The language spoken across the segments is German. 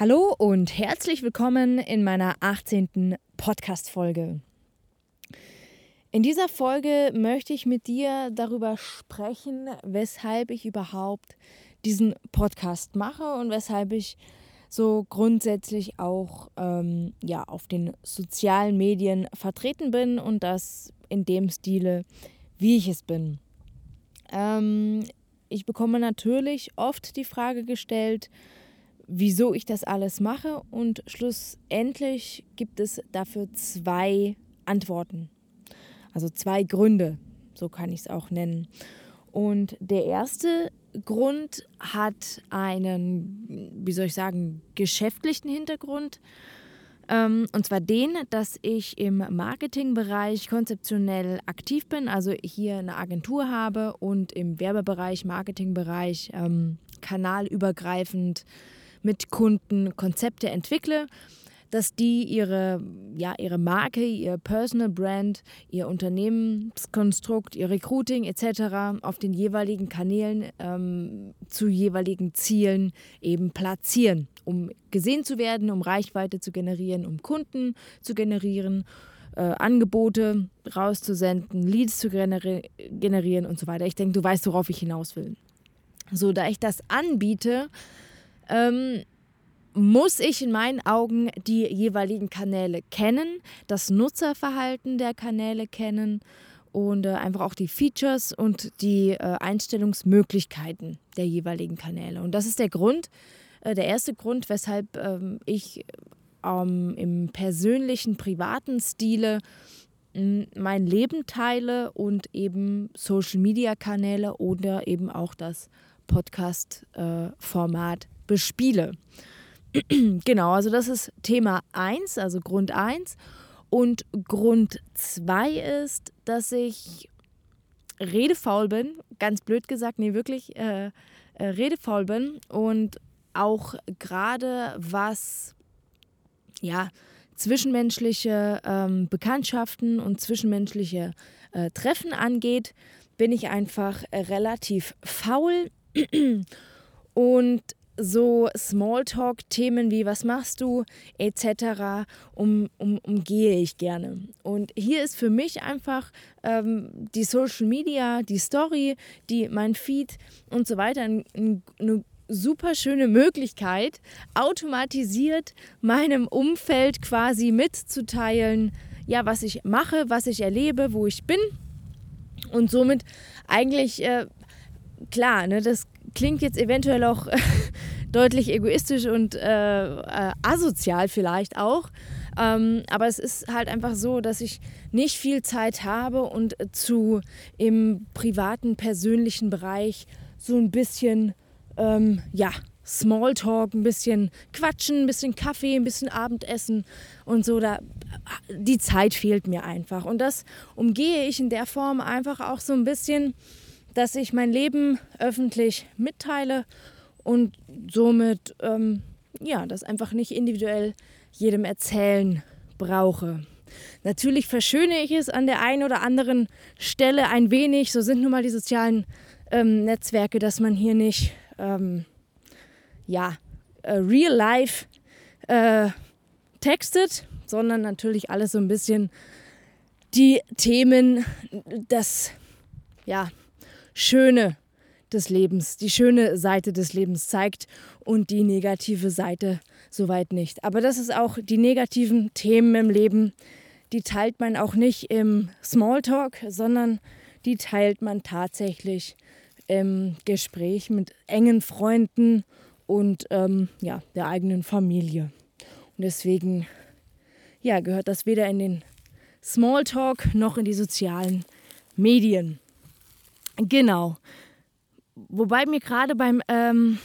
Hallo und herzlich willkommen in meiner 18. Podcast-Folge. In dieser Folge möchte ich mit dir darüber sprechen, weshalb ich überhaupt diesen Podcast mache und weshalb ich so grundsätzlich auch ähm, ja, auf den sozialen Medien vertreten bin und das in dem Stile, wie ich es bin. Ähm, ich bekomme natürlich oft die Frage gestellt, wieso ich das alles mache und schlussendlich gibt es dafür zwei Antworten. Also zwei Gründe, so kann ich es auch nennen. Und der erste Grund hat einen, wie soll ich sagen, geschäftlichen Hintergrund. Ähm, und zwar den, dass ich im Marketingbereich konzeptionell aktiv bin, also hier eine Agentur habe und im Werbebereich, Marketingbereich ähm, kanalübergreifend mit Kunden Konzepte entwickle, dass die ihre, ja, ihre Marke, ihr Personal Brand, ihr Unternehmenskonstrukt, ihr Recruiting etc. auf den jeweiligen Kanälen ähm, zu jeweiligen Zielen eben platzieren, um gesehen zu werden, um Reichweite zu generieren, um Kunden zu generieren. Äh, Angebote rauszusenden, Leads zu generi generieren und so weiter. Ich denke, du weißt, worauf ich hinaus will. So, da ich das anbiete, ähm, muss ich in meinen Augen die jeweiligen Kanäle kennen, das Nutzerverhalten der Kanäle kennen und äh, einfach auch die Features und die äh, Einstellungsmöglichkeiten der jeweiligen Kanäle. Und das ist der Grund, äh, der erste Grund, weshalb ähm, ich ähm, im persönlichen, privaten Stile mein Leben teile und eben Social-Media-Kanäle oder eben auch das Podcast-Format äh, bespiele. genau, also das ist Thema 1, also Grund 1. Und Grund 2 ist, dass ich redefaul bin, ganz blöd gesagt, nee, wirklich äh, äh, redefaul bin und auch gerade was ja, zwischenmenschliche ähm, Bekanntschaften und zwischenmenschliche äh, Treffen angeht, bin ich einfach relativ faul und so Smalltalk-Themen wie was machst du etc. Um, um, umgehe ich gerne. Und hier ist für mich einfach ähm, die Social Media, die Story, die, mein Feed und so weiter ein, ein, eine super schöne Möglichkeit, automatisiert meinem Umfeld quasi mitzuteilen, ja, was ich mache, was ich erlebe, wo ich bin. Und somit eigentlich, äh, klar, ne, das klingt jetzt eventuell auch deutlich egoistisch und äh, äh, asozial vielleicht auch. Ähm, aber es ist halt einfach so, dass ich nicht viel Zeit habe und zu im privaten, persönlichen Bereich so ein bisschen, ähm, ja, Smalltalk, ein bisschen quatschen, ein bisschen Kaffee, ein bisschen Abendessen und so. Da, die Zeit fehlt mir einfach. Und das umgehe ich in der Form einfach auch so ein bisschen dass ich mein Leben öffentlich mitteile und somit ähm, ja, das einfach nicht individuell jedem erzählen brauche. Natürlich verschöne ich es an der einen oder anderen Stelle ein wenig. So sind nun mal die sozialen ähm, Netzwerke, dass man hier nicht ähm, ja, äh, real life äh, textet, sondern natürlich alles so ein bisschen die Themen, das ja, Schöne des Lebens, die schöne Seite des Lebens zeigt und die negative Seite soweit nicht. Aber das ist auch die negativen Themen im Leben, die teilt man auch nicht im Smalltalk, sondern die teilt man tatsächlich im Gespräch mit engen Freunden und ähm, ja, der eigenen Familie. Und deswegen ja, gehört das weder in den Smalltalk noch in die sozialen Medien. Genau. Wobei mir gerade beim ähm,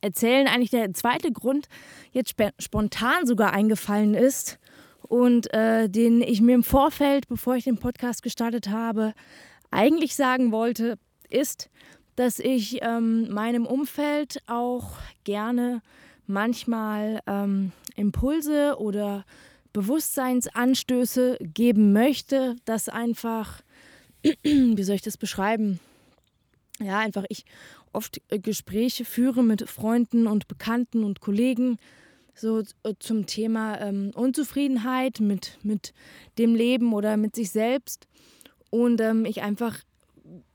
Erzählen eigentlich der zweite Grund jetzt spontan sogar eingefallen ist und äh, den ich mir im Vorfeld, bevor ich den Podcast gestartet habe, eigentlich sagen wollte, ist, dass ich ähm, meinem Umfeld auch gerne manchmal ähm, Impulse oder Bewusstseinsanstöße geben möchte, dass einfach wie soll ich das beschreiben? Ja, einfach ich oft äh, Gespräche führe mit Freunden und Bekannten und Kollegen so äh, zum Thema ähm, Unzufriedenheit mit, mit dem Leben oder mit sich selbst. Und ähm, ich einfach,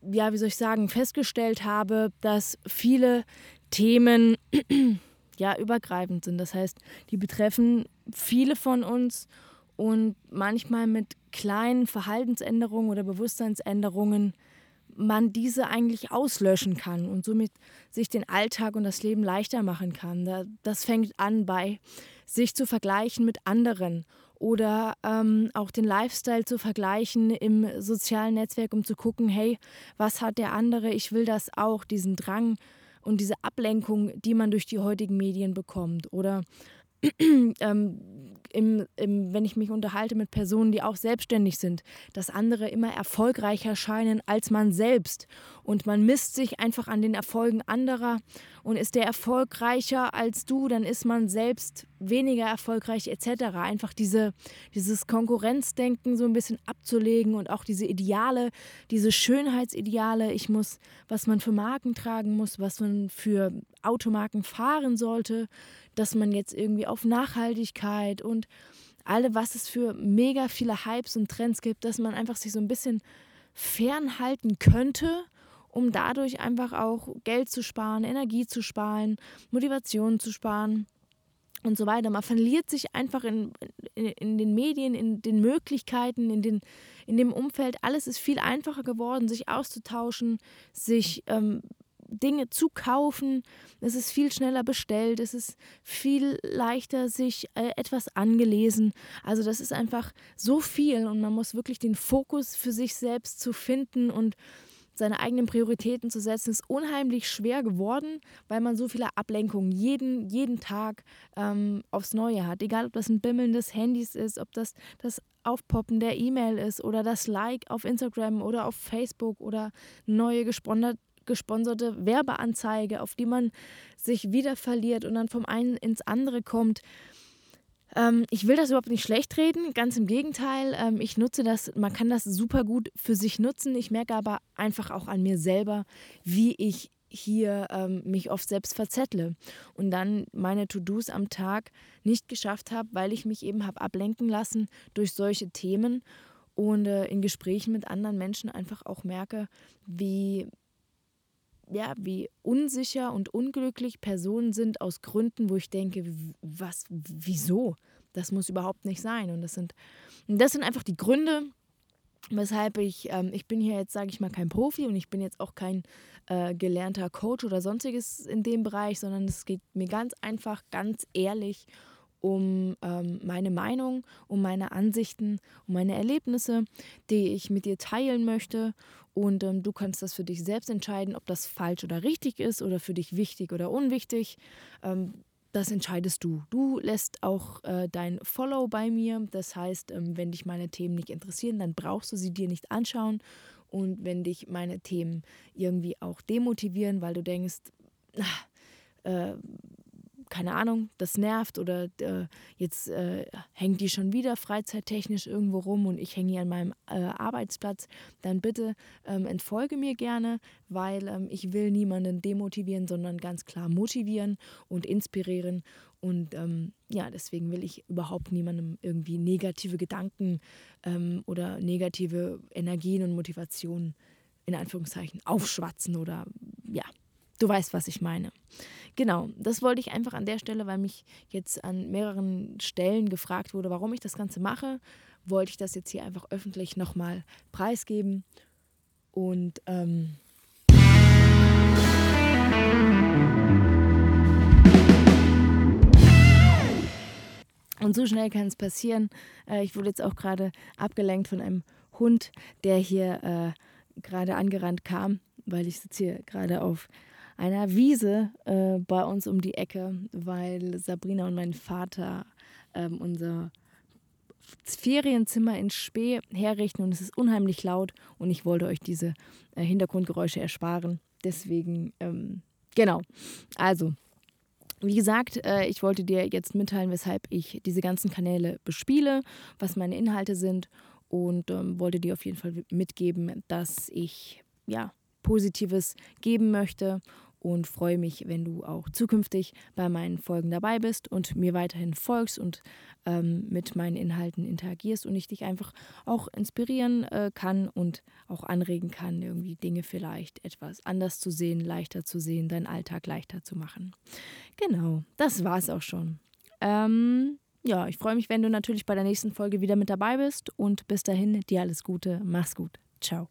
ja, wie soll ich sagen, festgestellt habe, dass viele Themen ja übergreifend sind. Das heißt, die betreffen viele von uns und manchmal mit kleinen Verhaltensänderungen oder Bewusstseinsänderungen man diese eigentlich auslöschen kann und somit sich den Alltag und das Leben leichter machen kann. Das fängt an bei sich zu vergleichen mit anderen oder ähm, auch den Lifestyle zu vergleichen im sozialen Netzwerk, um zu gucken, hey, was hat der andere? Ich will das auch, diesen Drang und diese Ablenkung, die man durch die heutigen Medien bekommt. Oder ähm, im, im, wenn ich mich unterhalte mit Personen, die auch selbstständig sind, dass andere immer erfolgreicher scheinen als man selbst. Und man misst sich einfach an den Erfolgen anderer. Und ist der erfolgreicher als du, dann ist man selbst weniger erfolgreich etc. Einfach diese, dieses Konkurrenzdenken so ein bisschen abzulegen und auch diese Ideale, diese Schönheitsideale. Ich muss, was man für Marken tragen muss, was man für Automarken fahren sollte dass man jetzt irgendwie auf Nachhaltigkeit und alle, was es für mega viele Hypes und Trends gibt, dass man einfach sich so ein bisschen fernhalten könnte, um dadurch einfach auch Geld zu sparen, Energie zu sparen, Motivation zu sparen und so weiter. Man verliert sich einfach in, in, in, den Medien, in den Möglichkeiten, in, den, in dem Umfeld. Alles ist viel einfacher geworden, sich auszutauschen, sich ähm, Dinge zu kaufen. Es ist viel schneller bestellt, es ist viel leichter sich äh, etwas angelesen. Also das ist einfach so viel und man muss wirklich den Fokus für sich selbst zu finden und seine eigenen Prioritäten zu setzen, ist unheimlich schwer geworden, weil man so viele Ablenkungen jeden, jeden Tag ähm, aufs Neue hat. Egal, ob das ein Bimmeln des Handys ist, ob das das Aufpoppen der E-Mail ist oder das Like auf Instagram oder auf Facebook oder neue gesponserte gesponserte Werbeanzeige, auf die man sich wieder verliert und dann vom einen ins andere kommt. Ähm, ich will das überhaupt nicht schlecht reden, ganz im Gegenteil. Ähm, ich nutze das, man kann das super gut für sich nutzen. Ich merke aber einfach auch an mir selber, wie ich hier ähm, mich oft selbst verzettle und dann meine To-Dos am Tag nicht geschafft habe, weil ich mich eben habe ablenken lassen durch solche Themen und äh, in Gesprächen mit anderen Menschen einfach auch merke, wie ja, wie unsicher und unglücklich Personen sind aus Gründen, wo ich denke, was, wieso? Das muss überhaupt nicht sein. Und das sind, das sind einfach die Gründe, weshalb ich, ähm, ich bin hier jetzt, sage ich mal, kein Profi und ich bin jetzt auch kein äh, gelernter Coach oder sonstiges in dem Bereich, sondern es geht mir ganz einfach, ganz ehrlich um ähm, meine Meinung, um meine Ansichten, um meine Erlebnisse, die ich mit dir teilen möchte. Und ähm, du kannst das für dich selbst entscheiden, ob das falsch oder richtig ist oder für dich wichtig oder unwichtig. Ähm, das entscheidest du. Du lässt auch äh, dein Follow bei mir. Das heißt, ähm, wenn dich meine Themen nicht interessieren, dann brauchst du sie dir nicht anschauen. Und wenn dich meine Themen irgendwie auch demotivieren, weil du denkst, ach, äh, keine Ahnung, das nervt oder äh, jetzt äh, hängt die schon wieder freizeittechnisch irgendwo rum und ich hänge hier an meinem äh, Arbeitsplatz, dann bitte ähm, entfolge mir gerne, weil ähm, ich will niemanden demotivieren, sondern ganz klar motivieren und inspirieren. Und ähm, ja, deswegen will ich überhaupt niemandem irgendwie negative Gedanken ähm, oder negative Energien und Motivationen in Anführungszeichen aufschwatzen oder ja, Du weißt, was ich meine. Genau, das wollte ich einfach an der Stelle, weil mich jetzt an mehreren Stellen gefragt wurde, warum ich das Ganze mache, wollte ich das jetzt hier einfach öffentlich nochmal preisgeben. Und ähm, Und so schnell kann es passieren. Äh, ich wurde jetzt auch gerade abgelenkt von einem Hund, der hier äh, gerade angerannt kam, weil ich sitze hier gerade auf einer Wiese äh, bei uns um die Ecke, weil Sabrina und mein Vater ähm, unser Ferienzimmer in Spee herrichten und es ist unheimlich laut und ich wollte euch diese äh, Hintergrundgeräusche ersparen. Deswegen, ähm, genau. Also, wie gesagt, äh, ich wollte dir jetzt mitteilen, weshalb ich diese ganzen Kanäle bespiele, was meine Inhalte sind und ähm, wollte dir auf jeden Fall mitgeben, dass ich ja Positives geben möchte und freue mich, wenn du auch zukünftig bei meinen Folgen dabei bist und mir weiterhin folgst und ähm, mit meinen Inhalten interagierst und ich dich einfach auch inspirieren äh, kann und auch anregen kann, irgendwie Dinge vielleicht etwas anders zu sehen, leichter zu sehen, deinen Alltag leichter zu machen. Genau, das war es auch schon. Ähm, ja, ich freue mich, wenn du natürlich bei der nächsten Folge wieder mit dabei bist und bis dahin dir alles Gute, mach's gut, ciao.